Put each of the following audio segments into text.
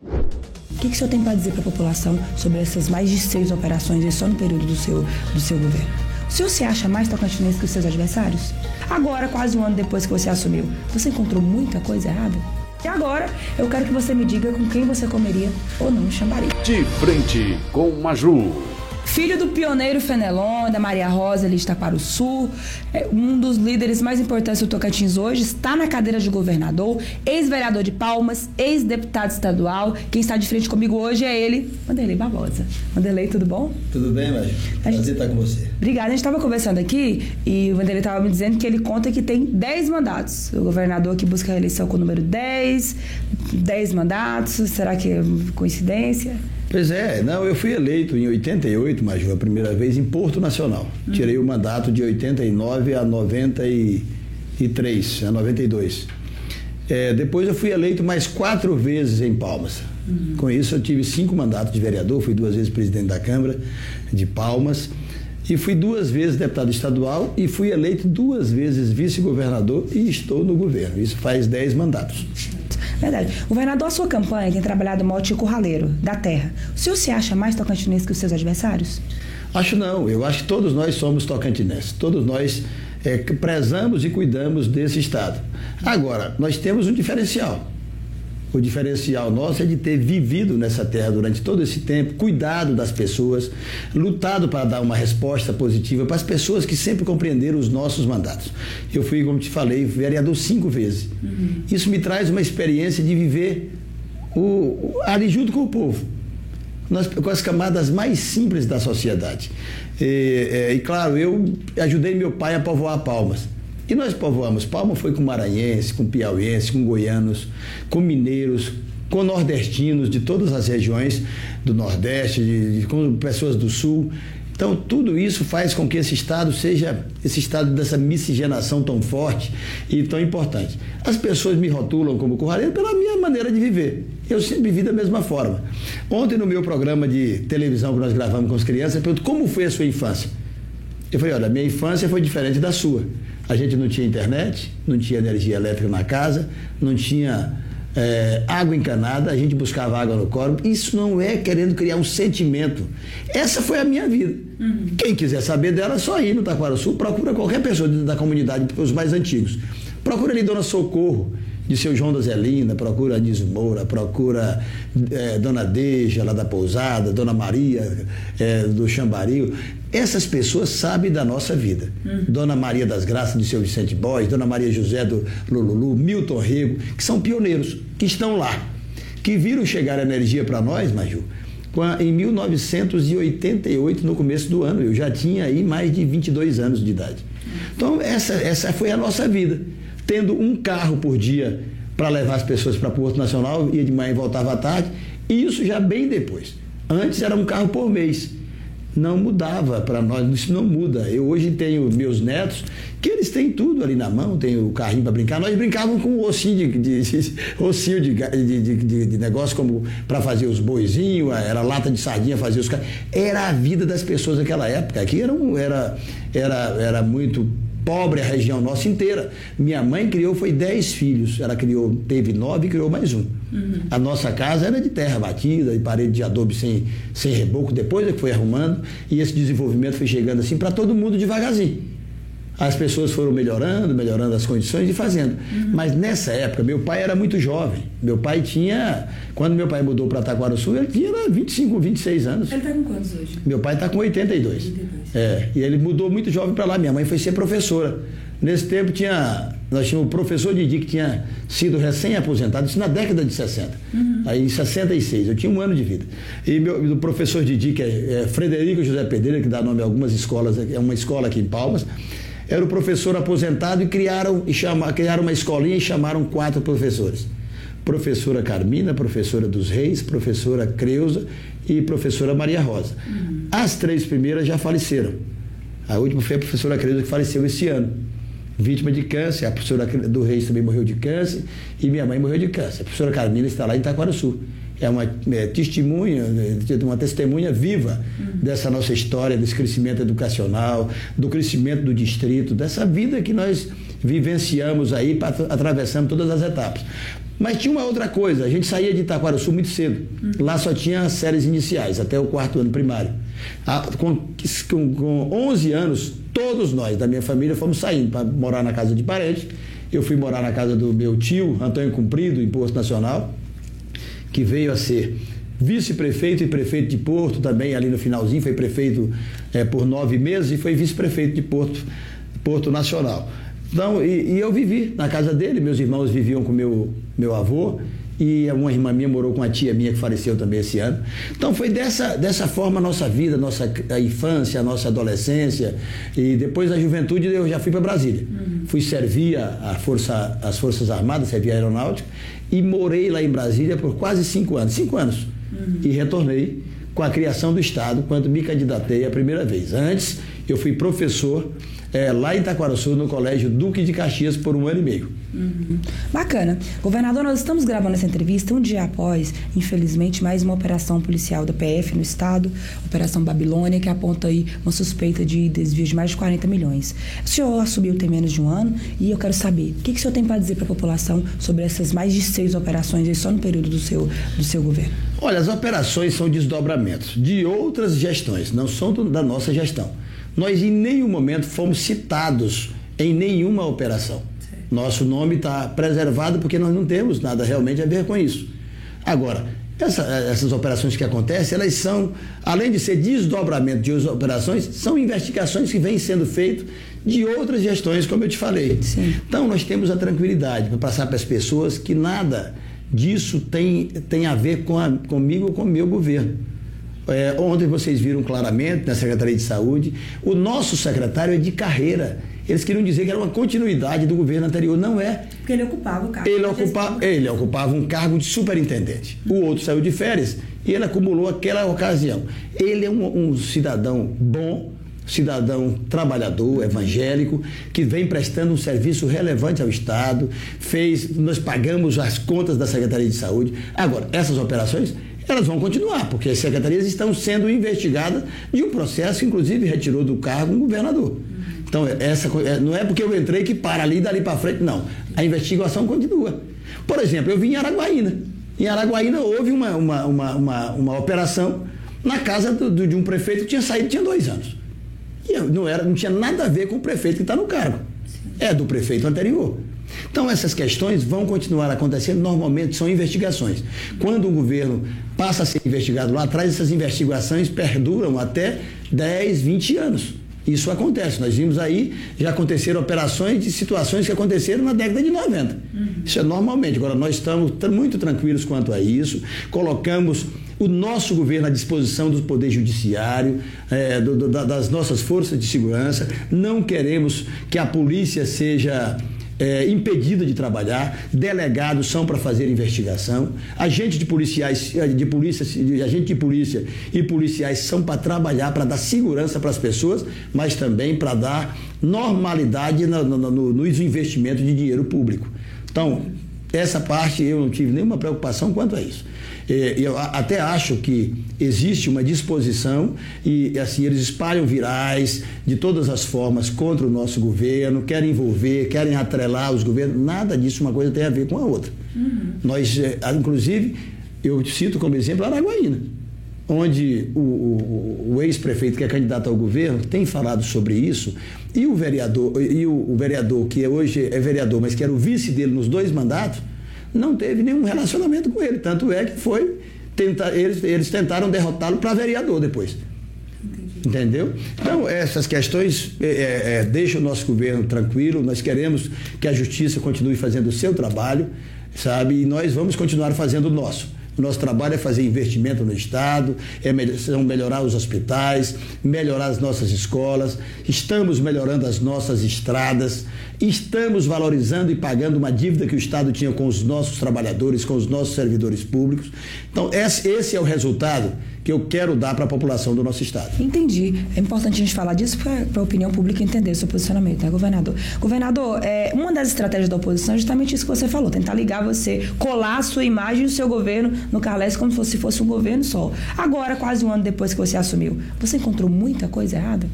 O que, que o senhor tem para dizer para a população sobre essas mais de seis operações só no período do seu, do seu governo? O senhor se acha mais tocantinense que os seus adversários? Agora, quase um ano depois que você assumiu, você encontrou muita coisa errada? E agora, eu quero que você me diga com quem você comeria ou não chamaria. De frente com Maju. Filho do pioneiro Fenelon, da Maria Rosa, ali está para o sul, é um dos líderes mais importantes do Tocantins hoje, está na cadeira de governador, ex-vereador de Palmas, ex-deputado estadual. Quem está de frente comigo hoje é ele, Vanderlei Barbosa. Vanderlei, tudo bom? Tudo bem, Maju? Prazer gente... estar com você. Obrigada. A gente estava conversando aqui e o Vanderlei estava me dizendo que ele conta que tem 10 mandatos. O governador que busca a reeleição com o número 10, 10 mandatos. Será que é coincidência? Pois é, não, eu fui eleito em 88, Maju, a primeira vez em Porto Nacional. Hum. Tirei o mandato de 89 a 93, a 92. É, depois eu fui eleito mais quatro vezes em Palmas. Uhum. Com isso eu tive cinco mandatos de vereador, fui duas vezes presidente da Câmara de Palmas e fui duas vezes deputado estadual e fui eleito duas vezes vice-governador e estou no governo. Isso faz dez mandatos. Verdade. Governador, a sua campanha tem trabalhado o mote curraleiro, da terra. O senhor se acha mais tocantinense que os seus adversários? Acho não. Eu acho que todos nós somos tocantinenses. Todos nós é, prezamos e cuidamos desse Estado. Agora, nós temos um diferencial. O diferencial nosso é de ter vivido nessa terra durante todo esse tempo, cuidado das pessoas, lutado para dar uma resposta positiva para as pessoas que sempre compreenderam os nossos mandatos. Eu fui, como te falei, vereador cinco vezes. Uhum. Isso me traz uma experiência de viver o, ali junto com o povo, com as camadas mais simples da sociedade. E, é, e claro, eu ajudei meu pai a povoar Palmas. E nós povoamos Palma foi com maranhenses, com piauienses, com goianos, com mineiros, com nordestinos de todas as regiões do Nordeste, de, de, com pessoas do Sul. Então, tudo isso faz com que esse Estado seja esse Estado dessa miscigenação tão forte e tão importante. As pessoas me rotulam como curraleiro pela minha maneira de viver. Eu sempre vivi da mesma forma. Ontem, no meu programa de televisão que nós gravamos com as crianças, eu pergunto como foi a sua infância. Eu falei: olha, minha infância foi diferente da sua. A gente não tinha internet, não tinha energia elétrica na casa, não tinha é, água encanada, a gente buscava água no córrego. Isso não é querendo criar um sentimento. Essa foi a minha vida. Uhum. Quem quiser saber dela, é só ir no Taquara Sul, procura qualquer pessoa da comunidade, os mais antigos. Procura ali Dona Socorro, de seu João da Zelina, procura Anísio Moura, procura é, Dona Deja, lá da Pousada, Dona Maria, é, do Chambaril. Essas pessoas sabem da nossa vida. Hum. Dona Maria das Graças, de seu Vicente Boys, Dona Maria José do Lululu, Milton Rego, que são pioneiros, que estão lá, que viram chegar a energia para nós, Maju, em 1988, no começo do ano. Eu já tinha aí mais de 22 anos de idade. Então, essa, essa foi a nossa vida tendo um carro por dia para levar as pessoas para Porto Nacional, ia de manhã e voltava à tarde, e isso já bem depois. Antes era um carro por mês. Não mudava para nós, isso não muda. Eu hoje tenho meus netos, que eles têm tudo ali na mão, tem o carrinho para brincar. Nós brincávamos com o ossinho de, de, de ossinho de, de, de, negócio como para fazer os boizinhos, era lata de sardinha, fazer os. Era a vida das pessoas naquela época. Aqui era, um, era, era, era muito pobre a região nossa inteira. Minha mãe criou, foi dez filhos. Ela criou, teve nove e criou mais um. Uhum. A nossa casa era de terra batida, de parede de adobe sem, sem reboco, depois é que foi arrumando, e esse desenvolvimento foi chegando assim para todo mundo devagarzinho. As pessoas foram melhorando, melhorando as condições e fazendo. Uhum. Mas nessa época, meu pai era muito jovem. Meu pai tinha. Quando meu pai mudou para Taquaraçu, ele tinha 25, 26 anos. Ele está com quantos hoje? Meu pai está com 82. 82. É, e ele mudou muito jovem para lá. Minha mãe foi ser professora. Nesse tempo tinha. Nós tínhamos o professor Didi que tinha sido recém-aposentado, isso na década de 60. Uhum. Aí em 66, eu tinha um ano de vida. E meu, o professor Didi, que é, é Frederico José Pedreira, que dá nome a algumas escolas, é uma escola aqui em Palmas era o professor aposentado e criaram, e chama, criaram uma escolinha e chamaram quatro professores. Professora Carmina, professora dos Reis, professora Creuza e professora Maria Rosa. Uhum. As três primeiras já faleceram. A última foi a professora Creuza que faleceu esse ano. Vítima de câncer, a professora do Reis também morreu de câncer e minha mãe morreu de câncer. A professora Carmina está lá em Itaquaraçu é uma é, testemunha, é, uma testemunha viva dessa nossa história, desse crescimento educacional, do crescimento do distrito, dessa vida que nós vivenciamos aí, atravessando todas as etapas. Mas tinha uma outra coisa, a gente saía de Itaquaraçu muito cedo. Lá só tinha séries iniciais, até o quarto ano primário. com, com, com 11 anos, todos nós da minha família fomos saindo para morar na casa de parente. Eu fui morar na casa do meu tio, Antônio Cumprido, em Posto Nacional, que veio a ser vice-prefeito e prefeito de Porto, também ali no finalzinho, foi prefeito é, por nove meses e foi vice-prefeito de Porto, Porto Nacional. Então, e, e, eu vivi na casa dele, meus irmãos viviam com meu, meu avô e uma irmã minha morou com a tia minha que faleceu também esse ano. Então foi dessa, dessa forma a nossa vida, a nossa a infância, a nossa adolescência e depois a juventude eu já fui para Brasília. Uhum. Fui servir a, a força, as Forças Armadas, servi a aeronáutica e morei lá em Brasília por quase cinco anos. Cinco anos uhum. e retornei com a criação do Estado quando me candidatei a primeira vez. Antes, eu fui professor é, lá em Itaquaraçu, no Colégio Duque de Caxias, por um ano e meio. Uhum. Bacana. Governador, nós estamos gravando essa entrevista um dia após, infelizmente, mais uma operação policial da PF no estado, Operação Babilônia, que aponta aí uma suspeita de desvio de mais de 40 milhões. O senhor assumiu tem menos de um ano e eu quero saber o que, que o senhor tem para dizer para a população sobre essas mais de seis operações aí só no período do seu, do seu governo. Olha, as operações são desdobramentos de outras gestões, não são da nossa gestão. Nós em nenhum momento fomos citados em nenhuma operação. Nosso nome está preservado porque nós não temos nada realmente a ver com isso. Agora, essa, essas operações que acontecem, elas são, além de ser desdobramento de outras operações, são investigações que vêm sendo feitas de outras gestões, como eu te falei. Sim. Então, nós temos a tranquilidade para passar para as pessoas que nada disso tem, tem a ver com a, comigo ou com o meu governo. É, ontem vocês viram claramente na Secretaria de Saúde, o nosso secretário é de carreira. Eles queriam dizer que era uma continuidade do governo anterior. Não é. Porque ele ocupava o cargo. Ele, ocupa, ele ocupava um cargo de superintendente. O outro saiu de férias e ele acumulou aquela ocasião. Ele é um, um cidadão bom, cidadão trabalhador, evangélico, que vem prestando um serviço relevante ao Estado, fez, nós pagamos as contas da Secretaria de Saúde. Agora, essas operações elas vão continuar, porque as secretarias estão sendo investigadas de um processo inclusive, retirou do cargo um governador. Então, essa, é, não é porque eu entrei que para ali, dali para frente, não. A investigação continua. Por exemplo, eu vim em Araguaína. Em Araguaína houve uma, uma, uma, uma, uma operação na casa do, do, de um prefeito que tinha saído, tinha dois anos. E não, era, não tinha nada a ver com o prefeito que está no cargo. É do prefeito anterior. Então, essas questões vão continuar acontecendo, normalmente são investigações. Quando um governo passa a ser investigado lá atrás, essas investigações perduram até 10, 20 anos. Isso acontece. Nós vimos aí, já aconteceram operações de situações que aconteceram na década de 90. Uhum. Isso é normalmente. Agora, nós estamos muito tranquilos quanto a isso. Colocamos o nosso governo à disposição do Poder Judiciário, é, do, do, das nossas forças de segurança. Não queremos que a polícia seja é, impedida de trabalhar, delegados são para fazer investigação, agentes de policiais, de polícia, de agente de polícia e policiais são para trabalhar, para dar segurança para as pessoas, mas também para dar normalidade no, no, no, nos investimentos de dinheiro público. Então, essa parte eu não tive nenhuma preocupação quanto a isso. É, eu até acho que existe uma disposição e assim eles espalham virais de todas as formas contra o nosso governo, querem envolver, querem atrelar os governos. Nada disso uma coisa tem a ver com a outra. Uhum. Nós, é, inclusive, eu cito como exemplo Araguaína, onde o, o, o ex-prefeito que é candidato ao governo tem falado sobre isso e o vereador e o, o vereador que hoje é vereador, mas que era o vice dele nos dois mandatos não teve nenhum relacionamento com ele. Tanto é que foi. Tentar, eles, eles tentaram derrotá-lo para vereador depois. Entendeu? Então, essas questões é, é, é, deixam o nosso governo tranquilo. Nós queremos que a justiça continue fazendo o seu trabalho, sabe? E nós vamos continuar fazendo o nosso. O nosso trabalho é fazer investimento no Estado, é melhorar os hospitais, melhorar as nossas escolas, estamos melhorando as nossas estradas, estamos valorizando e pagando uma dívida que o Estado tinha com os nossos trabalhadores, com os nossos servidores públicos. Então, esse é o resultado que eu quero dar para a população do nosso estado. Entendi. É importante a gente falar disso para a opinião pública entender o seu posicionamento, né, governador? Governador, é, uma das estratégias da oposição é justamente isso que você falou, tentar ligar você, colar a sua imagem e o seu governo no Carles como se fosse um governo só. Agora, quase um ano depois que você assumiu, você encontrou muita coisa errada?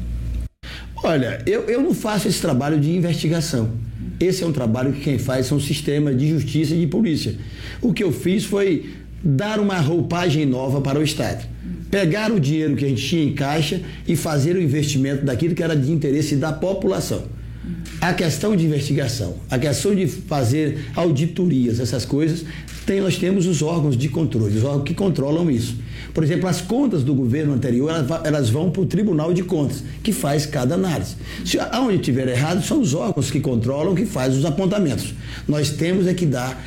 Olha, eu, eu não faço esse trabalho de investigação. Esse é um trabalho que quem faz são sistemas de justiça e de polícia. O que eu fiz foi dar uma roupagem nova para o Estado. Pegar o dinheiro que a gente tinha em caixa e fazer o investimento daquilo que era de interesse da população. A questão de investigação, a questão de fazer auditorias, essas coisas, tem, nós temos os órgãos de controle, os órgãos que controlam isso. Por exemplo, as contas do governo anterior, elas vão para o Tribunal de Contas, que faz cada análise. Se aonde tiver errado, são os órgãos que controlam, que fazem os apontamentos. Nós temos é que dar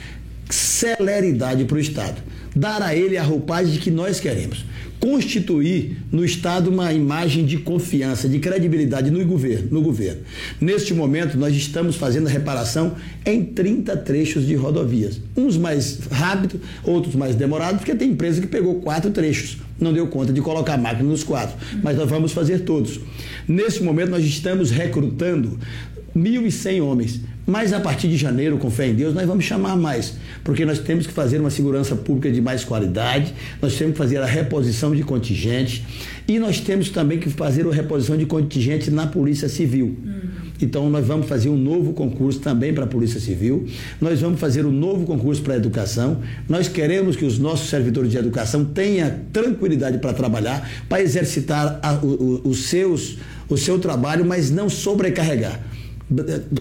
celeridade para o Estado. Dar a ele a roupagem que nós queremos constituir no Estado uma imagem de confiança, de credibilidade no governo. No governo. Neste momento, nós estamos fazendo a reparação em 30 trechos de rodovias. Uns mais rápido, outros mais demorados, porque tem empresa que pegou quatro trechos. Não deu conta de colocar a máquina nos quatro, mas nós vamos fazer todos. Nesse momento, nós estamos recrutando 1.100 homens. Mas a partir de janeiro, com fé em Deus, nós vamos chamar mais, porque nós temos que fazer uma segurança pública de mais qualidade, nós temos que fazer a reposição de contingente e nós temos também que fazer a reposição de contingente na Polícia Civil. Uhum. Então, nós vamos fazer um novo concurso também para a Polícia Civil, nós vamos fazer um novo concurso para a educação, nós queremos que os nossos servidores de educação tenham tranquilidade para trabalhar, para exercitar a, o, o, os seus, o seu trabalho, mas não sobrecarregar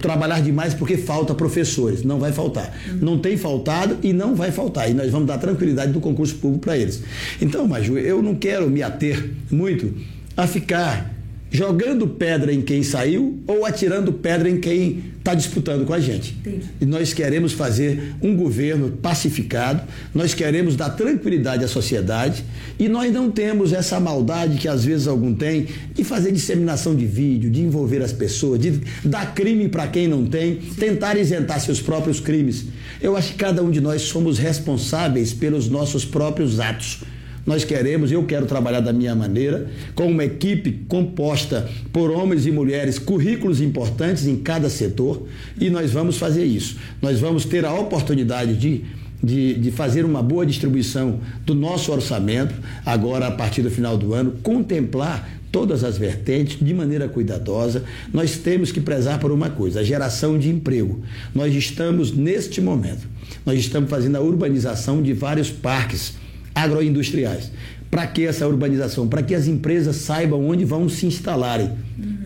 trabalhar demais porque falta professores. Não vai faltar. Não tem faltado e não vai faltar. E nós vamos dar tranquilidade do concurso público para eles. Então, Maju, eu não quero me ater muito a ficar jogando pedra em quem saiu ou atirando pedra em quem está disputando com a gente. Entendi. E nós queremos fazer um governo pacificado, nós queremos dar tranquilidade à sociedade e nós não temos essa maldade que às vezes algum tem de fazer disseminação de vídeo, de envolver as pessoas, de dar crime para quem não tem, tentar isentar seus próprios crimes. Eu acho que cada um de nós somos responsáveis pelos nossos próprios atos. Nós queremos, eu quero trabalhar da minha maneira, com uma equipe composta por homens e mulheres, currículos importantes em cada setor, e nós vamos fazer isso. Nós vamos ter a oportunidade de de, de, fazer uma boa distribuição do nosso orçamento, agora a partir do final do ano, contemplar todas as vertentes de maneira cuidadosa. Nós temos que prezar por uma coisa, a geração de emprego. Nós estamos, neste momento, nós estamos fazendo a urbanização de vários parques agroindustriais. Para que essa urbanização? Para que as empresas saibam onde vão se instalarem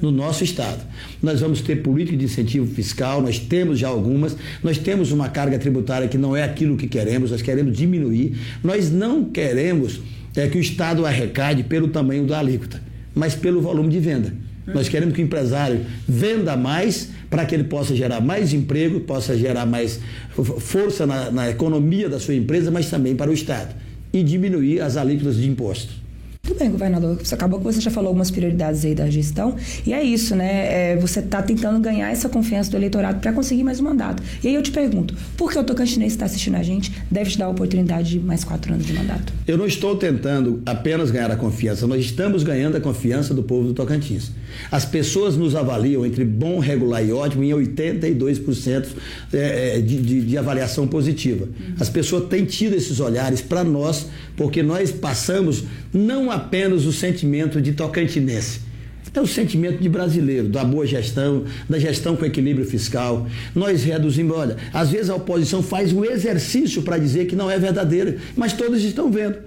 no nosso estado. Nós vamos ter política de incentivo fiscal, nós temos já algumas, nós temos uma carga tributária que não é aquilo que queremos, nós queremos diminuir. Nós não queremos é, que o Estado arrecade pelo tamanho da alíquota, mas pelo volume de venda. Nós queremos que o empresário venda mais para que ele possa gerar mais emprego, possa gerar mais força na, na economia da sua empresa, mas também para o Estado e diminuir as alíquotas de impostos. Bem, governador. Você acabou que você já falou algumas prioridades aí da gestão. E é isso, né? É, você está tentando ganhar essa confiança do eleitorado para conseguir mais um mandato. E aí eu te pergunto, por que o Tocantinense está assistindo a gente deve te dar a oportunidade de mais quatro anos de mandato? Eu não estou tentando apenas ganhar a confiança, nós estamos ganhando a confiança do povo do Tocantins. As pessoas nos avaliam entre bom, regular e ótimo em 82% é, é, de, de, de avaliação positiva. As pessoas têm tido esses olhares para nós, porque nós passamos não apenas o sentimento de tocantinense, é o sentimento de brasileiro, da boa gestão, da gestão com equilíbrio fiscal. Nós reduzimos, olha, às vezes a oposição faz um exercício para dizer que não é verdadeiro, mas todos estão vendo.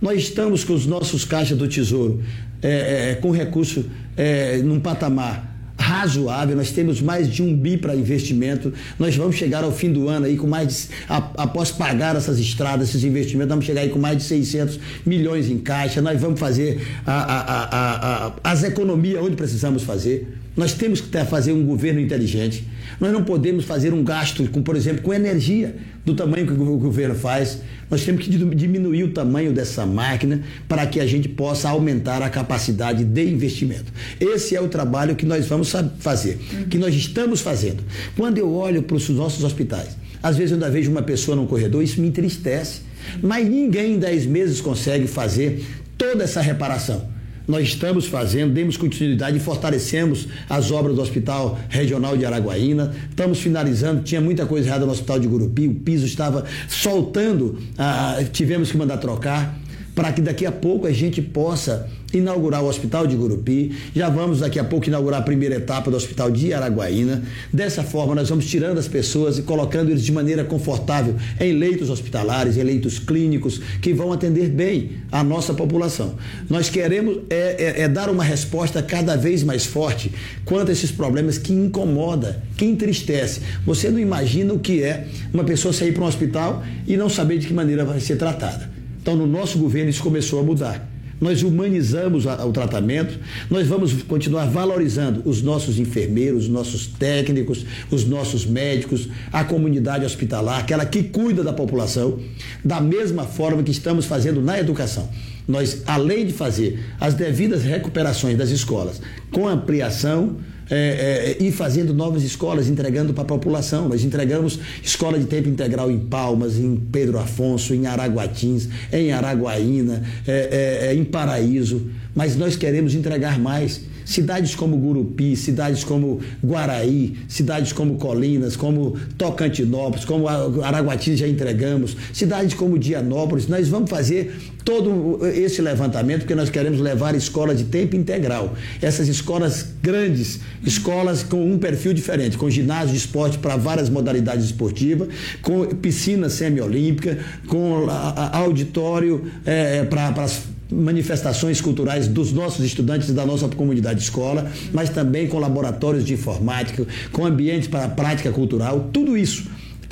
Nós estamos com os nossos caixas do Tesouro é, é, com recurso é, num patamar razoável, nós temos mais de um bi para investimento, nós vamos chegar ao fim do ano aí com mais de, após pagar essas estradas, esses investimentos, vamos chegar aí com mais de 600 milhões em caixa, nós vamos fazer a, a, a, as economias onde precisamos fazer, nós temos que fazer um governo inteligente, nós não podemos fazer um gasto, com, por exemplo, com energia do tamanho que o governo faz. Nós temos que diminuir o tamanho dessa máquina para que a gente possa aumentar a capacidade de investimento. Esse é o trabalho que nós vamos fazer, que nós estamos fazendo. Quando eu olho para os nossos hospitais, às vezes eu ainda vejo uma pessoa no corredor, isso me entristece. Mas ninguém em 10 meses consegue fazer toda essa reparação nós estamos fazendo, demos continuidade e fortalecemos as obras do Hospital Regional de Araguaína. Estamos finalizando, tinha muita coisa errada no Hospital de Gurupi, o piso estava soltando, ah, tivemos que mandar trocar para que daqui a pouco a gente possa inaugurar o Hospital de Gurupi, já vamos daqui a pouco inaugurar a primeira etapa do Hospital de Araguaína. Dessa forma, nós vamos tirando as pessoas e colocando eles de maneira confortável em leitos hospitalares, em leitos clínicos, que vão atender bem a nossa população. Nós queremos é, é, é dar uma resposta cada vez mais forte quanto a esses problemas que incomoda, que entristece. Você não imagina o que é uma pessoa sair para um hospital e não saber de que maneira vai ser tratada. Então, no nosso governo, isso começou a mudar nós humanizamos o tratamento, nós vamos continuar valorizando os nossos enfermeiros, os nossos técnicos, os nossos médicos, a comunidade hospitalar, aquela que cuida da população, da mesma forma que estamos fazendo na educação. Nós, além de fazer as devidas recuperações das escolas com ampliação, é, é, ir fazendo novas escolas, entregando para a população. Nós entregamos escola de tempo integral em Palmas, em Pedro Afonso, em Araguatins, em Araguaína, é, é, é em Paraíso, mas nós queremos entregar mais. Cidades como Gurupi, cidades como Guaraí, cidades como Colinas, como Tocantinópolis, como Araguatins já entregamos, cidades como Dianópolis, nós vamos fazer todo esse levantamento porque nós queremos levar escolas de tempo integral. Essas escolas grandes, escolas com um perfil diferente, com ginásio de esporte para várias modalidades esportivas, com piscina semiolímpica, com auditório é, para as manifestações culturais dos nossos estudantes e da nossa comunidade de escola, mas também com laboratórios de informática, com ambientes para a prática cultural, tudo isso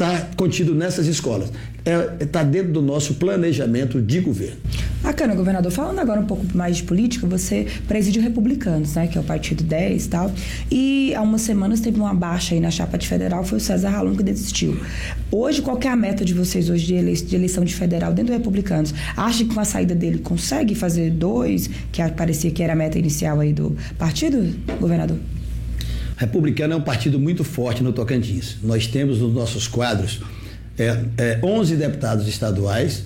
está contido nessas escolas. Está é, tá dentro do nosso planejamento de governo. Bacana, governador. Falando agora um pouco mais de política, você preside o Republicanos, né, que é o Partido 10 e tal. E há umas semanas teve uma baixa aí na chapa de federal, foi o César Ralum que desistiu. Hoje, qual é a meta de vocês hoje de, eleição de federal dentro do Republicanos? Acha que com a saída dele consegue fazer dois, que parecia que era a meta inicial aí do partido, governador? Republicano é um partido muito forte no Tocantins. Nós temos nos nossos quadros é, é, 11 deputados estaduais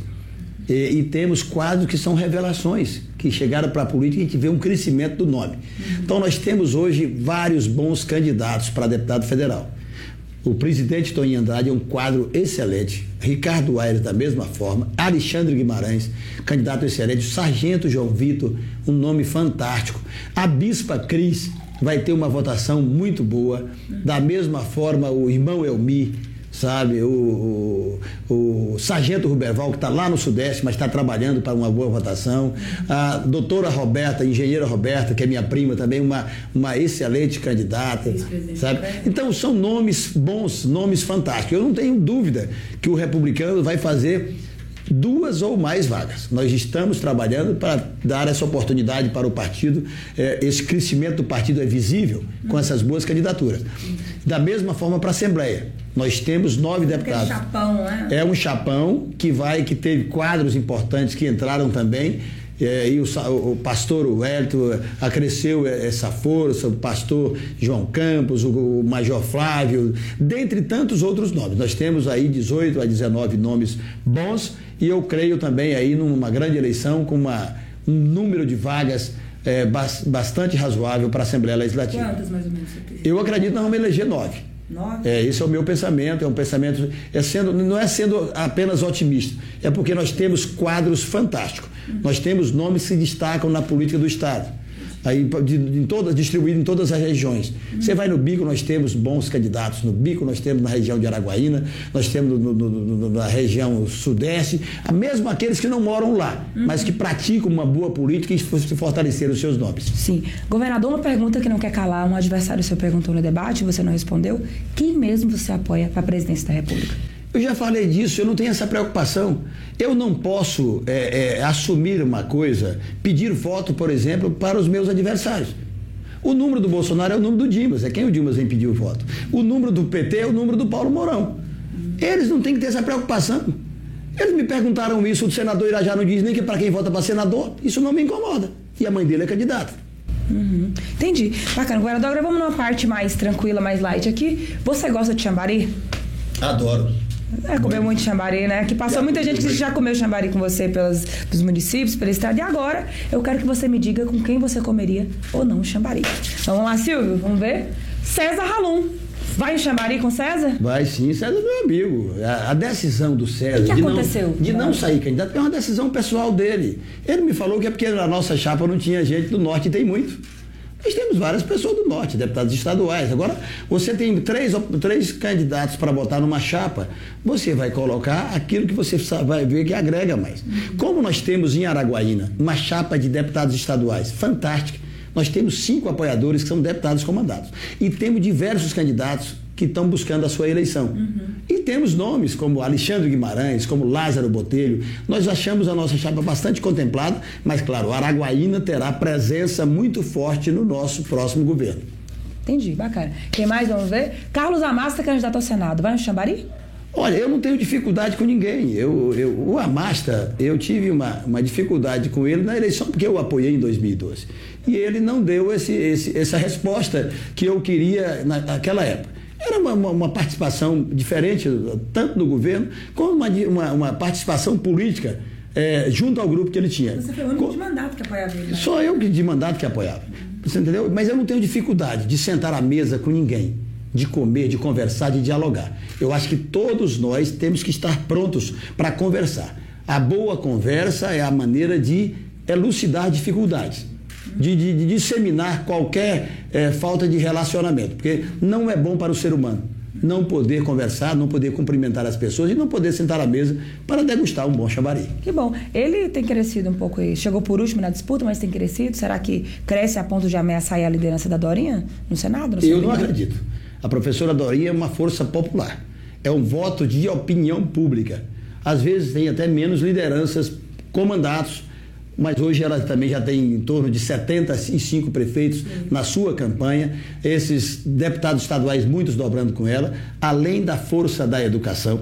e, e, temos quadros que são revelações, que chegaram para a política e a gente vê um crescimento do nome. Então nós temos hoje vários bons candidatos para deputado federal. O presidente Toninho Andrade é um quadro excelente. Ricardo Aires, da mesma forma. Alexandre Guimarães, candidato excelente. Sargento João Vitor, um nome fantástico. A Bispa Cris, vai ter uma votação muito boa. Da mesma forma, o irmão Elmi, sabe? O, o, o Sargento Ruberval, que está lá no Sudeste, mas está trabalhando para uma boa votação. A doutora Roberta, engenheira Roberta, que é minha prima também, uma, uma excelente candidata, sabe? Então, são nomes bons, nomes fantásticos. Eu não tenho dúvida que o republicano vai fazer duas ou mais vagas. Nós estamos trabalhando para dar essa oportunidade para o partido. É, esse crescimento do partido é visível com essas boas candidaturas. Da mesma forma para a Assembleia. Nós temos nove deputados. É, chapão, né? é um chapão que vai, que teve quadros importantes que entraram também. É, e o, o, pastor Wellington acresceu essa força, o pastor João Campos, o, o, Major Flávio, dentre tantos outros nomes. Nós temos aí 18 a 19 nomes bons e eu creio também aí numa grande eleição com uma, um número de vagas é, bastante razoável para a Assembleia Legislativa. Quantas mais ou menos? Eu acredito que nós vamos eleger nove. Nove? É, esse é o meu pensamento, é um pensamento, é sendo, não é sendo apenas otimista, é porque nós temos quadros fantásticos. Nós temos nomes que se destacam na política do Estado aí de, de todas, distribuído em todas as regiões. Você vai no Bico, nós temos bons candidatos. No Bico, nós temos na região de Araguaína, nós temos no, no, no, na região sudeste, mesmo aqueles que não moram lá, uhum. mas que praticam uma boa política e fortaleceram os seus nomes. Sim. Governador, uma pergunta que não quer calar, um adversário seu perguntou no debate, você não respondeu. Quem mesmo você apoia para a presidência da República? Eu já falei disso, eu não tenho essa preocupação. Eu não posso é, é, assumir uma coisa, pedir voto, por exemplo, para os meus adversários. O número do Bolsonaro é o número do Dimas, é quem o Dimas vem pedir o voto. O número do PT é o número do Paulo Mourão. Eles não têm que ter essa preocupação. Eles me perguntaram isso, o senador Irajá não diz nem que para quem vota para senador, isso não me incomoda. E a mãe dele é candidata. Uhum. Entendi. Bacana. Agora, agora vamos numa parte mais tranquila, mais light aqui. Você gosta de chambari? Adoro. É, comer muito chambari, né? Que passou muita gente que já comeu chambari com você pelos, pelos municípios, pela estrada. E agora, eu quero que você me diga com quem você comeria ou não chambari. Vamos lá, Silvio? Vamos ver? César Halum. Vai em Xambari com César? Vai sim, César é meu amigo. A, a decisão do César O que de, não, de não sair candidato é uma decisão pessoal dele. Ele me falou que é porque na nossa chapa não tinha gente do norte tem muito. Nós temos várias pessoas do norte, deputados estaduais. Agora, você tem três, três candidatos para botar numa chapa, você vai colocar aquilo que você vai ver que agrega mais. Como nós temos em Araguaína uma chapa de deputados estaduais fantástica, nós temos cinco apoiadores que são deputados comandados. E temos diversos candidatos que estão buscando a sua eleição. Uhum. E temos nomes como Alexandre Guimarães, como Lázaro Botelho. Nós achamos a nossa chapa bastante contemplada, mas, claro, Araguaína terá presença muito forte no nosso próximo governo. Entendi, bacana. Quem mais vamos ver? Carlos Amasta, candidato ao Senado. Vai no Xambari? Olha, eu não tenho dificuldade com ninguém. Eu, eu, o Amasta, eu tive uma, uma dificuldade com ele na eleição, porque eu o apoiei em 2012. E ele não deu esse, esse, essa resposta que eu queria naquela época. Era uma, uma, uma, participação diferente, tanto do governo, como uma, uma, uma participação política é, junto ao grupo que ele tinha. Você foi o único de mandato que apoiava ele. Né? Só eu que de mandato que apoiava. Você entendeu? Mas eu não tenho dificuldade de sentar à mesa com ninguém, de comer, de conversar, de dialogar. Eu acho que todos nós temos que estar prontos para conversar. A boa conversa é a maneira de elucidar dificuldades de, de, de disseminar qualquer é, falta de relacionamento, porque não é bom para o ser humano não poder conversar, não poder cumprimentar as pessoas e não poder sentar à mesa para degustar um bom chamari. Que bom. Ele tem crescido um pouco, chegou por último na disputa, mas tem crescido. Será que cresce a ponto de ameaçar a liderança da Dorinha no Senado? No Eu não acredito. A professora Dorinha é uma força popular. É um voto de opinião pública. Às vezes tem até menos lideranças com mandatos mas hoje ela também já tem em torno de 75 prefeitos na sua campanha, esses deputados estaduais, muitos dobrando com ela, além da força da educação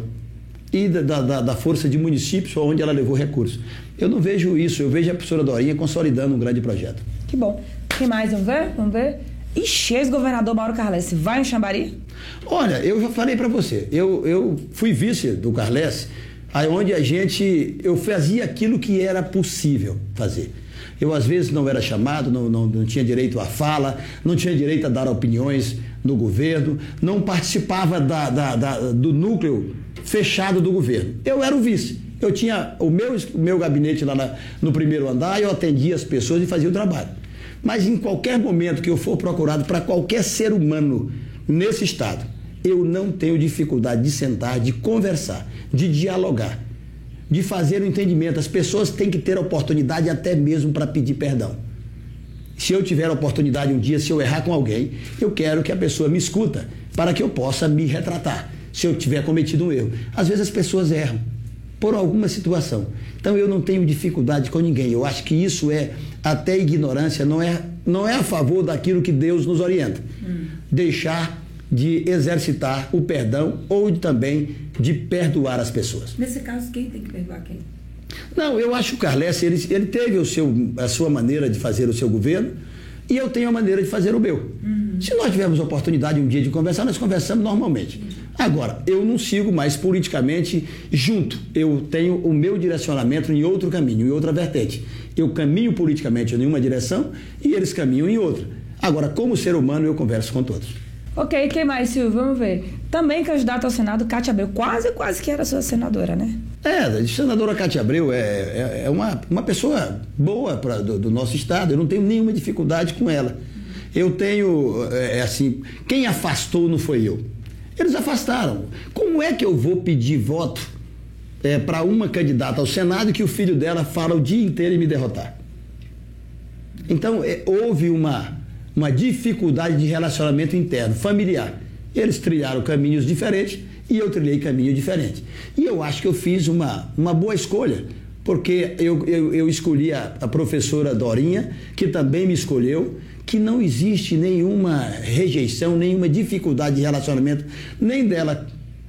e da, da, da força de municípios onde ela levou recursos. Eu não vejo isso, eu vejo a professora Dorinha consolidando um grande projeto. Que bom. Quem mais? Vamos ver? Vamos ver? Ixi, ex-governador Mauro Carles, vai em Xambari? Olha, eu já falei para você, eu, eu fui vice do Carles onde a gente, eu fazia aquilo que era possível fazer. Eu, às vezes, não era chamado, não, não, não, tinha direito à fala, não tinha direito a dar opiniões no governo, não participava da, da, da, do núcleo fechado do governo. Eu era o vice. Eu tinha o meu, o meu gabinete lá na, no primeiro andar, eu atendia as pessoas e fazia o trabalho. Mas em qualquer momento que eu for procurado para qualquer ser humano nesse estado, eu não tenho dificuldade de sentar, de conversar, de dialogar, de fazer o entendimento. As pessoas têm que ter oportunidade até mesmo para pedir perdão. Se eu tiver a oportunidade um dia, se eu errar com alguém, eu quero que a pessoa me escuta para que eu possa me retratar. Se eu tiver cometido um erro. Às vezes as pessoas erram por alguma situação. Então eu não tenho dificuldade com ninguém. Eu acho que isso é até ignorância, não é, não é a favor daquilo que Deus nos orienta. Hum. Deixar de exercitar o perdão ou também de perdoar as pessoas. Nesse caso, quem tem que perdoar quem? Não, eu acho que o Carles, ele, ele teve o seu, a sua maneira de fazer o seu governo e eu tenho a maneira de fazer o meu. Uhum. Se nós tivermos oportunidade um dia de conversar, nós conversamos normalmente. Agora, eu não sigo mais politicamente junto. Eu tenho o meu direcionamento em outro caminho, em outra vertente. Eu caminho politicamente em uma direção e eles caminham em outra. Agora, como ser humano, eu converso com todos. Ok, quem mais, Silvio? Vamos ver. Também candidato ao Senado, Cátia Abreu. Quase, quase que era sua senadora, né? É, a senadora Cátia Abreu é, é, é uma, uma pessoa boa pra, do, do, nosso estado. Eu não tenho nenhuma dificuldade com ela. Eu tenho, é, é assim, quem afastou não foi eu. Eles afastaram. Como é que eu vou pedir voto é, para uma candidata ao Senado que o filho dela fala o dia inteiro e me derrotar? Então, é, houve uma uma dificuldade de relacionamento interno, familiar. Eles trilharam caminhos diferentes e eu trilhei caminho diferente. E eu acho que eu fiz uma, uma boa escolha, porque eu, eu, eu escolhi a, a professora Dorinha, que também me escolheu, que não existe nenhuma rejeição, nenhuma dificuldade de relacionamento, nem dela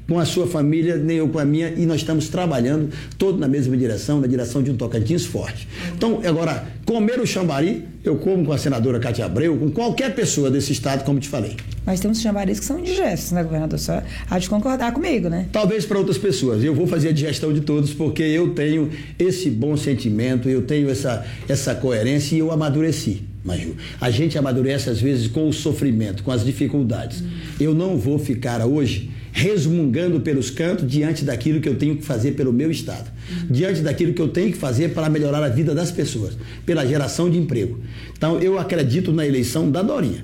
com a sua família, nem eu com a minha, e nós estamos trabalhando todos na mesma direção, na direção de um Tocantins forte. Então, agora, comer o chambari, eu como com a senadora Cátia Abreu, com qualquer pessoa desse estado, como te falei. Mas temos chambaris que são indigestos, né, governador? Só há de concordar comigo, né? Talvez para outras pessoas. Eu vou fazer a digestão de todos, porque eu tenho esse bom sentimento, eu tenho essa, essa coerência e eu amadureci. Maju. A gente amadurece às vezes com o sofrimento, com as dificuldades. Hum. Eu não vou ficar hoje resmungando pelos cantos diante daquilo que eu tenho que fazer pelo meu Estado, diante daquilo que eu tenho que fazer para melhorar a vida das pessoas, pela geração de emprego. Então, eu acredito na eleição da Dorinha.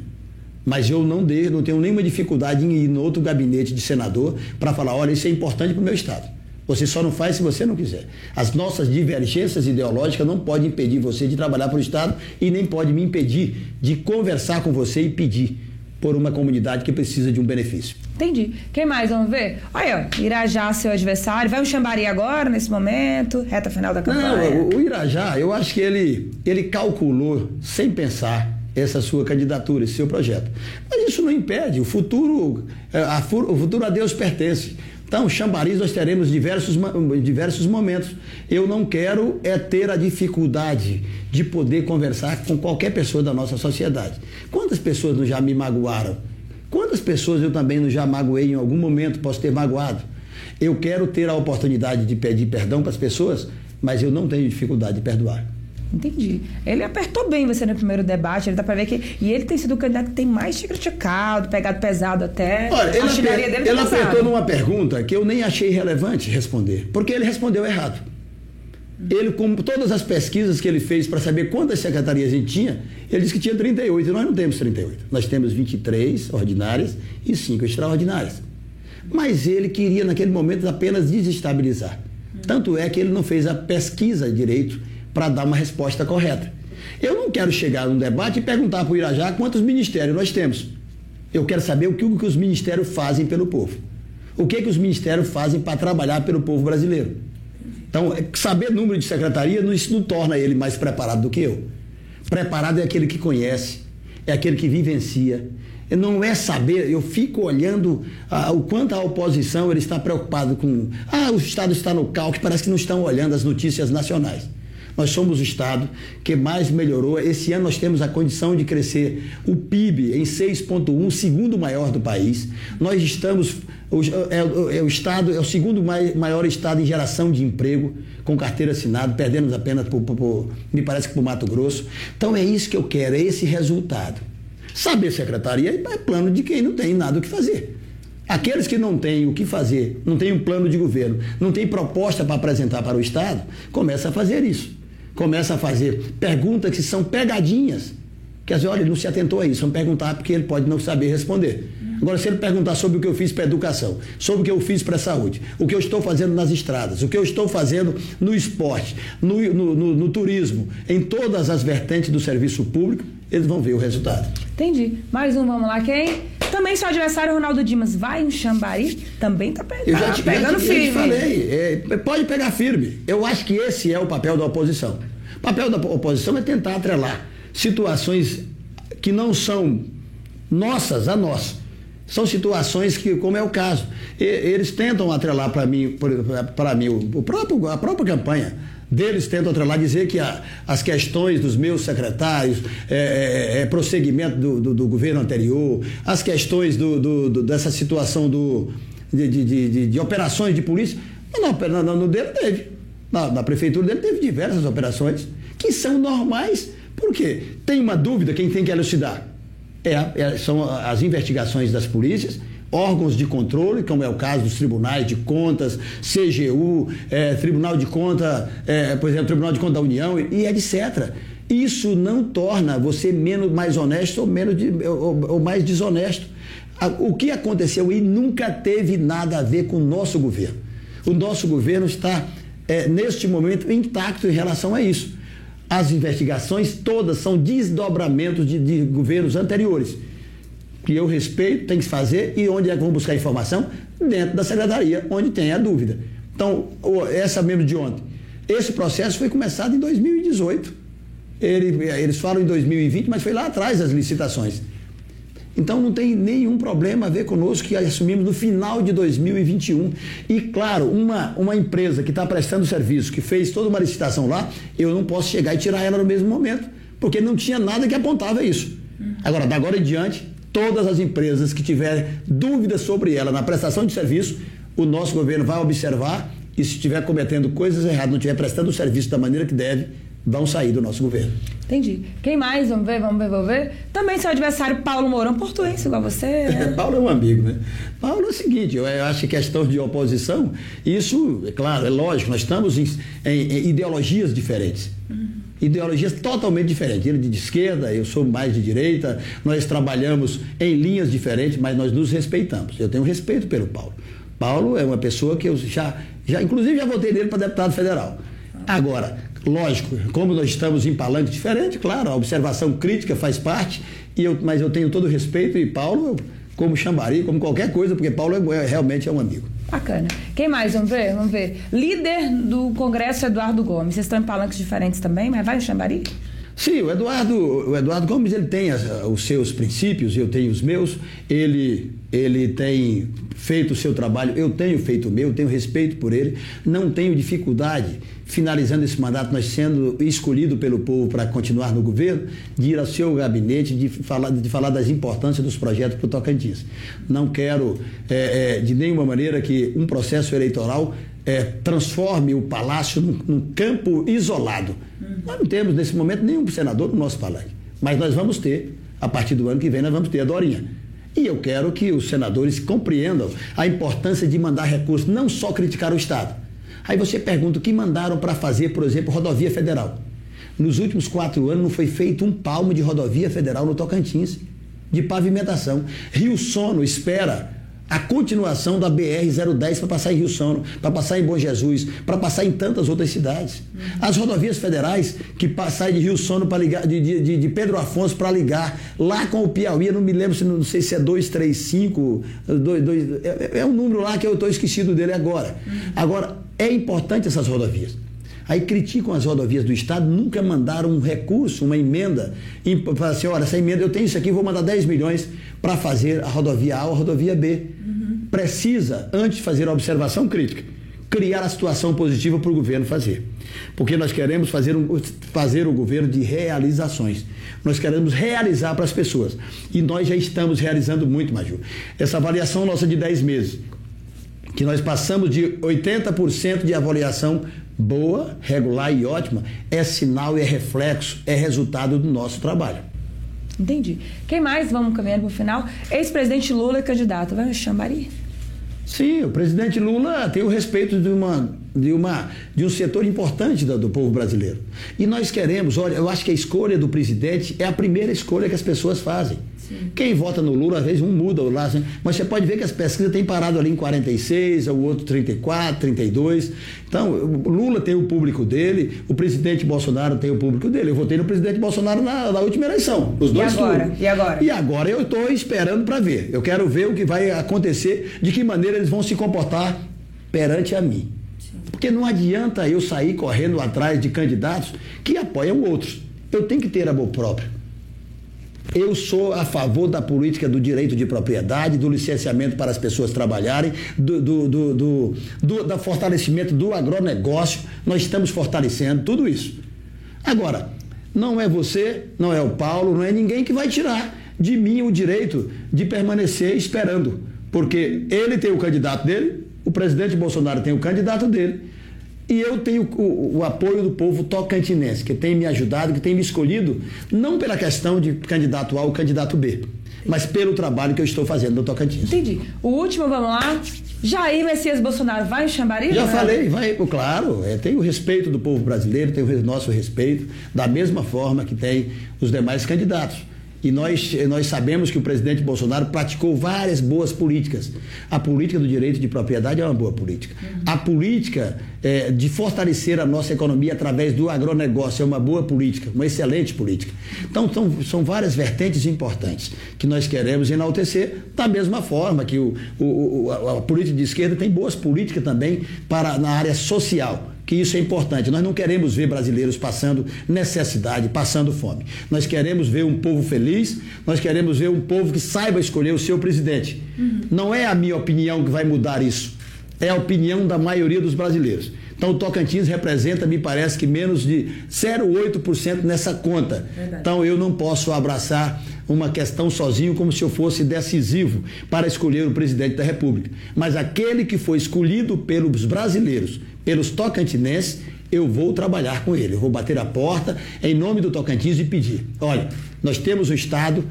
Mas eu não, de, não tenho nenhuma dificuldade em ir no outro gabinete de senador para falar: olha, isso é importante para o meu Estado. Você só não faz se você não quiser. As nossas divergências ideológicas não podem impedir você de trabalhar para o Estado e nem pode me impedir de conversar com você e pedir por uma comunidade que precisa de um benefício. Entendi. Quem mais? Vamos ver? Olha, Irajá, seu adversário. Vai um Xambari agora, nesse momento? Reta final da campanha? Não, o, Irajá, eu acho que ele, ele calculou, sem pensar, essa sua candidatura, esse seu projeto. Mas isso não impede. O futuro, é, a, o futuro a Deus pertence. Então, chambariz nós teremos diversos, diversos momentos. Eu não quero é ter a dificuldade de poder conversar com qualquer pessoa da nossa sociedade. Quantas pessoas já me magoaram? Quantas pessoas eu também já magoei em algum momento, posso ter magoado? Eu quero ter a oportunidade de pedir perdão para as pessoas, mas eu não tenho dificuldade de perdoar. Entendi. Ele apertou bem você no primeiro debate, ele dá pra ver que. E ele tem sido o candidato que tem mais te criticado, pegado pesado até. Olha, ele, aper, dele ele apertou numa pergunta que eu nem achei relevante responder, porque ele respondeu errado. Ele, com todas as pesquisas que ele fez para saber quantas secretarias a gente tinha, ele disse que tinha 38, e nós não temos 38. Nós temos 23 ordinárias e 5 extraordinárias. Mas ele queria, naquele momento, apenas desestabilizar. Tanto é que ele não fez a pesquisa direito para dar uma resposta correta. Eu não quero chegar num debate e perguntar para o Irajá quantos ministérios nós temos. Eu quero saber o que, o que os ministérios fazem pelo povo. O que, que os ministérios fazem para trabalhar pelo povo brasileiro. Então, é, saber número de secretaria, isso não torna ele mais preparado do que eu. Preparado é aquele que conhece, é aquele que vivencia. Não é saber, eu fico olhando ah, o quanto a oposição ele está preocupado com. Ah, o Estado está no caos, parece que não estão olhando as notícias nacionais. Nós somos o Estado que mais melhorou. Esse ano nós temos a condição de crescer o PIB em 6,1, segundo maior do país. Nós estamos. É, é, o Estado é o segundo mai, maior Estado em geração de emprego, com carteira assinada, perdemos apenas, por, por, por, me parece que o Mato Grosso. Então é isso que eu quero, é esse resultado. Saber secretaria é plano de quem não tem nada o que fazer. Aqueles que não têm o que fazer, não têm um plano de governo, não têm proposta para apresentar para o Estado, começa a fazer isso começa a fazer perguntas que são pegadinhas. Quer dizer, olha, ele não se atentou a isso, vamos perguntar porque ele pode não saber responder. Agora, se ele perguntar sobre o que eu fiz para a educação, sobre o que eu fiz para a saúde, o que eu estou fazendo nas estradas, o que eu estou fazendo no esporte, no, no, no, no turismo, em todas as vertentes do serviço público, eles vão ver o resultado. Entendi. Mais um, vamos lá, quem? Também seu adversário, Ronaldo Dimas, vai um Xambari, também tá, eu já te, pegando já te, firme. Eu te falei, é, pode pegar firme. Eu acho que esse é o papel da oposição. O papel da oposição é tentar atrelar situações que não são nossas a nós. São situações que, como é o caso, eles tentam atrelar para mim, para mim o próprio, a própria campanha deles tentam atrelar, dizer que a, as questões dos meus secretários, é, é, é prosseguimento do, do, do, governo anterior, as questões do, dessa situação de, de, de, de, operações de polícia, não, não, no dele teve. Na, na prefeitura dele teve diversas operações que são normais. Por quê? Tem uma dúvida, quem tem que elucidar? É, é, são as investigações das polícias, órgãos de controle, como é o caso dos tribunais de contas, CGU, é, Tribunal de Conta, é, por exemplo, Tribunal de Conta da União e, etc. Isso não torna você menos mais honesto ou menos de, ou, ou mais desonesto. O que aconteceu aí nunca teve nada a ver com o nosso governo. O nosso governo está, é, neste momento, intacto em relação a isso. As investigações todas são desdobramentos de, de governos anteriores que eu respeito, tem que fazer, e onde é que vão buscar informação? Dentro da secretaria, onde tem a dúvida. Então, essa mesmo de ontem. Esse processo foi começado em 2018. Ele, eles falam em 2020, mas foi lá atrás as licitações. Então não tem nenhum problema a ver conosco que assumimos no final de 2021. E claro, uma, uma empresa que está prestando serviço, que fez toda uma licitação lá, eu não posso chegar e tirar ela no mesmo momento, porque não tinha nada que apontava isso. Agora, da agora em diante, todas as empresas que tiverem dúvidas sobre ela na prestação de serviço, o nosso governo vai observar e se estiver cometendo coisas erradas, não estiver prestando o serviço da maneira que deve, vão sair do nosso governo. Entendi. Quem mais? Vamos ver, vamos ver, vamos ver. Também seu adversário Paulo Mourão, portuense, igual você. Né? Paulo é um amigo, né? Paulo é o seguinte, eu acho que questão de oposição, isso, é claro, é lógico, nós estamos em, em, em ideologias diferentes. Uhum. Ideologias totalmente diferentes. Ele de esquerda, eu sou mais de direita, nós trabalhamos em linhas diferentes, mas nós nos respeitamos. Eu tenho respeito pelo Paulo. Paulo é uma pessoa que eu já, já inclusive já votei nele para deputado federal. Agora, lógico, como nós estamos em palanque diferente, claro, a observação crítica faz parte, e eu, mas eu tenho todo o respeito e Paulo, como chambari, como qualquer coisa, porque Paulo é, realmente é um amigo. Bacana. Quem mais? Vamos ver? Vamos ver. Líder do Congresso, Eduardo Gomes. Vocês estão em palanques diferentes também, mas vai o Xambari? Sim, o Eduardo, o Eduardo Gomes ele tem os seus princípios, eu tenho os meus. Ele, ele tem feito o seu trabalho, eu tenho feito o meu, tenho respeito por ele, não tenho dificuldade, finalizando esse mandato, nós sendo escolhido pelo povo para continuar no governo, de ir ao seu gabinete, de falar, de falar das importâncias dos projetos para o Tocantins. Não quero, é, é, de nenhuma maneira, que um processo eleitoral é, transforme o palácio num, num campo isolado. Uhum. Nós não temos, nesse momento, nenhum senador no nosso palácio. Mas nós vamos ter, a partir do ano que vem, nós vamos ter a Dorinha. E eu quero que os senadores compreendam a importância de mandar recursos, não só criticar o Estado. Aí você pergunta o que mandaram para fazer, por exemplo, rodovia federal. Nos últimos quatro anos não foi feito um palmo de rodovia federal no Tocantins, de pavimentação. Rio Sono espera a continuação da BR-010 para passar em Rio Sono, para passar em Bom Jesus, para passar em tantas outras cidades. As rodovias federais que saem de Rio Sono para ligar, de, de, de Pedro Afonso para ligar lá com o Piauí, eu não me lembro, não sei se é 235, 2, 2, é, é um número lá que eu estou esquecido dele agora. Agora, é importante essas rodovias. Aí criticam as rodovias do Estado, nunca mandaram um recurso, uma emenda, falam assim, olha, essa emenda, eu tenho isso aqui, vou mandar 10 milhões para fazer a rodovia A ou a rodovia B. Uhum. Precisa, antes de fazer a observação crítica, criar a situação positiva para o governo fazer. Porque nós queremos fazer, um, fazer o governo de realizações. Nós queremos realizar para as pessoas. E nós já estamos realizando muito, Maju. Essa avaliação nossa de 10 meses, que nós passamos de 80% de avaliação boa, regular e ótima, é sinal e é reflexo, é resultado do nosso trabalho. Entendi. Quem mais? Vamos caminhando para o final. Ex-presidente Lula é candidato. Vai Xambari? Sim, o presidente Lula tem o respeito de, uma, de, uma, de um setor importante do, do povo brasileiro. E nós queremos, olha, eu acho que a escolha do presidente é a primeira escolha que as pessoas fazem. Quem vota no Lula, às vezes um muda lá, assim, mas você pode ver que as pesquisas têm parado ali em 46, o outro 34, 32. Então, o Lula tem o público dele, o presidente Bolsonaro tem o público dele. Eu votei no presidente Bolsonaro na, na última eleição. Os dois e agora? E agora? E agora eu estou esperando para ver. Eu quero ver o que vai acontecer, de que maneira eles vão se comportar perante a mim. Porque não adianta eu sair correndo atrás de candidatos que apoiam outros. Eu tenho que ter amor próprio. Eu sou a favor da política do direito de propriedade, do licenciamento para as pessoas trabalharem, do, do, do, do, do, do fortalecimento do agronegócio. Nós estamos fortalecendo tudo isso. Agora, não é você, não é o Paulo, não é ninguém que vai tirar de mim o direito de permanecer esperando. Porque ele tem o candidato dele, o presidente Bolsonaro tem o candidato dele. E eu tenho o, o, apoio do povo tocantinense, que tem me ajudado, que tem me escolhido, não pela questão de candidato A ou candidato B, mas pelo trabalho que eu estou fazendo no Tocantins. Entendi. O último, vamos lá. Jair Messias Bolsonaro vai em Xambari? Já falei, vai, claro. É, tem o respeito do povo brasileiro, tem o nosso respeito, da mesma forma que tem os demais candidatos. E nós, nós sabemos que o presidente Bolsonaro praticou várias boas políticas. A política do direito de propriedade é uma boa política. Uhum. A política é, de fortalecer a nossa economia através do agronegócio é uma boa política, uma excelente política. Então, são, são várias vertentes importantes que nós queremos enaltecer, da mesma forma que o, o, a, a política de esquerda tem boas políticas também para, na área social que isso é importante. Nós não queremos ver brasileiros passando necessidade, passando fome. Nós queremos ver um povo feliz, nós queremos ver um povo que saiba escolher o seu presidente. Uhum. Não é a minha opinião que vai mudar isso, é a opinião da maioria dos brasileiros. Então, o Tocantins representa, me parece que menos de 0,8% nessa conta. Verdade. Então, eu não posso abraçar uma questão sozinho como se eu fosse decisivo para escolher o presidente da República. Mas aquele que foi escolhido pelos brasileiros, pelos tocantinenses, eu vou trabalhar com ele. Eu vou bater a porta em nome do Tocantins e pedir: olha, nós temos o Estado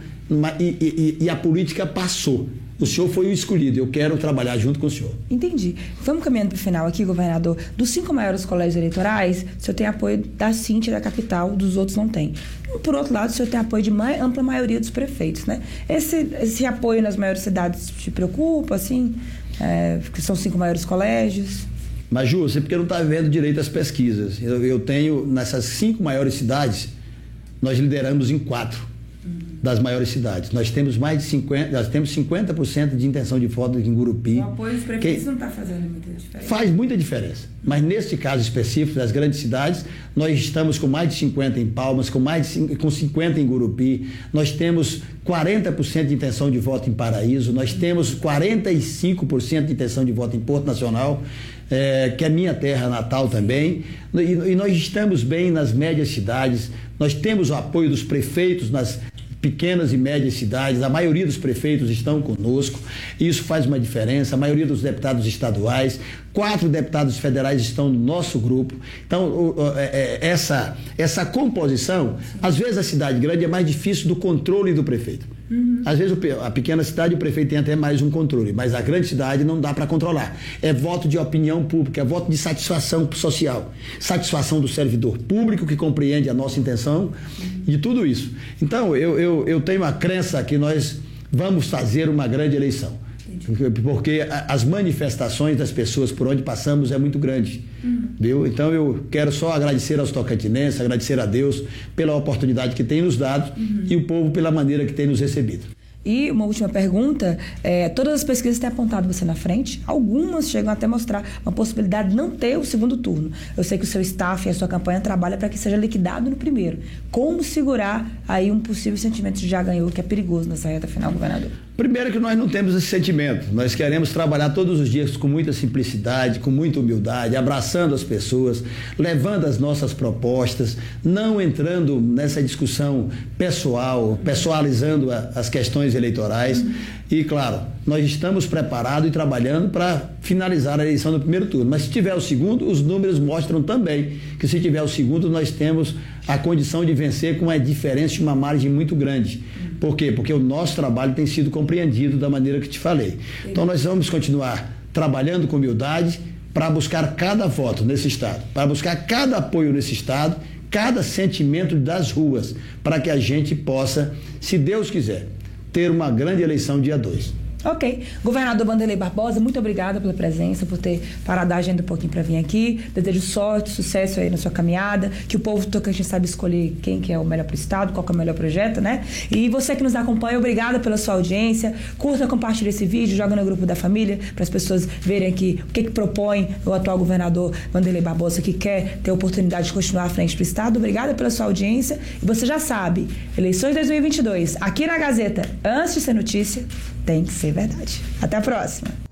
e, e, e a política passou. O senhor foi o escolhido, eu quero trabalhar junto com o senhor. Entendi. Vamos caminhando para o final aqui, governador. Dos cinco maiores colégios eleitorais, o senhor tem apoio da Cintia da capital, dos outros não tem. Por outro lado, o senhor tem apoio de ampla maioria dos prefeitos, né? Esse, esse apoio nas maiores cidades te preocupa, assim? É, que são cinco maiores colégios? Mas, Ju, você porque não está vendo direito as pesquisas. Eu, eu tenho, nessas cinco maiores cidades, nós lideramos em quatro das maiores cidades. Nós temos mais de 50, nós temos 50% de intenção de voto em Gurupi. O apoio dos prefeitos que não está fazendo muita diferença. Faz muita diferença. Mas neste caso específico das grandes cidades, nós estamos com mais de 50 em Palmas, com mais de, com 50 em Gurupi. Nós temos 40% de intenção de voto em Paraíso, nós temos 45% de intenção de voto em Porto Nacional. É, que é minha terra natal também, e, e nós estamos bem nas médias cidades, nós temos o apoio dos prefeitos nas pequenas e médias cidades, a maioria dos prefeitos estão conosco, isso faz uma diferença, a maioria dos deputados estaduais, quatro deputados federais estão no nosso grupo. Então, é, é, essa, essa composição, às vezes a cidade grande é mais difícil do controle do prefeito. Uhum. Às vezes a pequena cidade o prefeito tem até mais um controle, mas a grande cidade não dá para controlar. É voto de opinião pública, é voto de satisfação social, satisfação do servidor público que compreende a nossa intenção de tudo isso. Então eu, eu, eu tenho a crença que nós vamos fazer uma grande eleição porque as manifestações das pessoas por onde passamos é muito grande, uhum. viu? Então eu quero só agradecer aos tocantinenses, agradecer a Deus pela oportunidade que tem nos dado uhum. e o povo pela maneira que tem nos recebido. E uma última pergunta: é, todas as pesquisas têm apontado você na frente, algumas chegam até mostrar uma possibilidade de não ter o segundo turno. Eu sei que o seu staff e a sua campanha trabalha para que seja liquidado no primeiro. Como segurar aí um possível sentimento de já ganhou, que é perigoso nessa reta final, governador? Primeiro que nós não temos esse sentimento. Nós queremos trabalhar todos os dias com muita simplicidade, com muita humildade, abraçando as pessoas, levando as nossas propostas, não entrando nessa discussão pessoal, pessoalizando as questões eleitorais. E, claro, nós estamos preparados e trabalhando para finalizar a eleição no primeiro turno. Mas se tiver o segundo, os números mostram também que se tiver o segundo, nós temos a condição de vencer com uma diferença de uma margem muito grande. Por quê? Porque o nosso trabalho tem sido compreendido da maneira que te falei. Então nós vamos continuar trabalhando com humildade para buscar cada voto nesse Estado, para buscar cada apoio nesse Estado, cada sentimento das ruas, para que a gente possa, se Deus quiser, ter uma grande eleição dia 2. Ok. Governador Vanderlei Barbosa, muito obrigada pela presença, por ter parado a agenda um pouquinho para vir aqui. Desejo sorte, sucesso aí na sua caminhada, que o povo tocante sabe escolher quem que é o melhor para o Estado, qual é o melhor projeto, né? E você que nos acompanha, obrigada pela sua audiência. Curta, compartilhe esse vídeo, joga no grupo da família, para as pessoas verem aqui o que, que propõe o atual governador Vanderlei Barbosa, que quer ter a oportunidade de continuar à frente do Estado. Obrigada pela sua audiência. E você já sabe, eleições 2022, aqui na Gazeta, antes de ser notícia, tem que ser verdade. Até a próxima!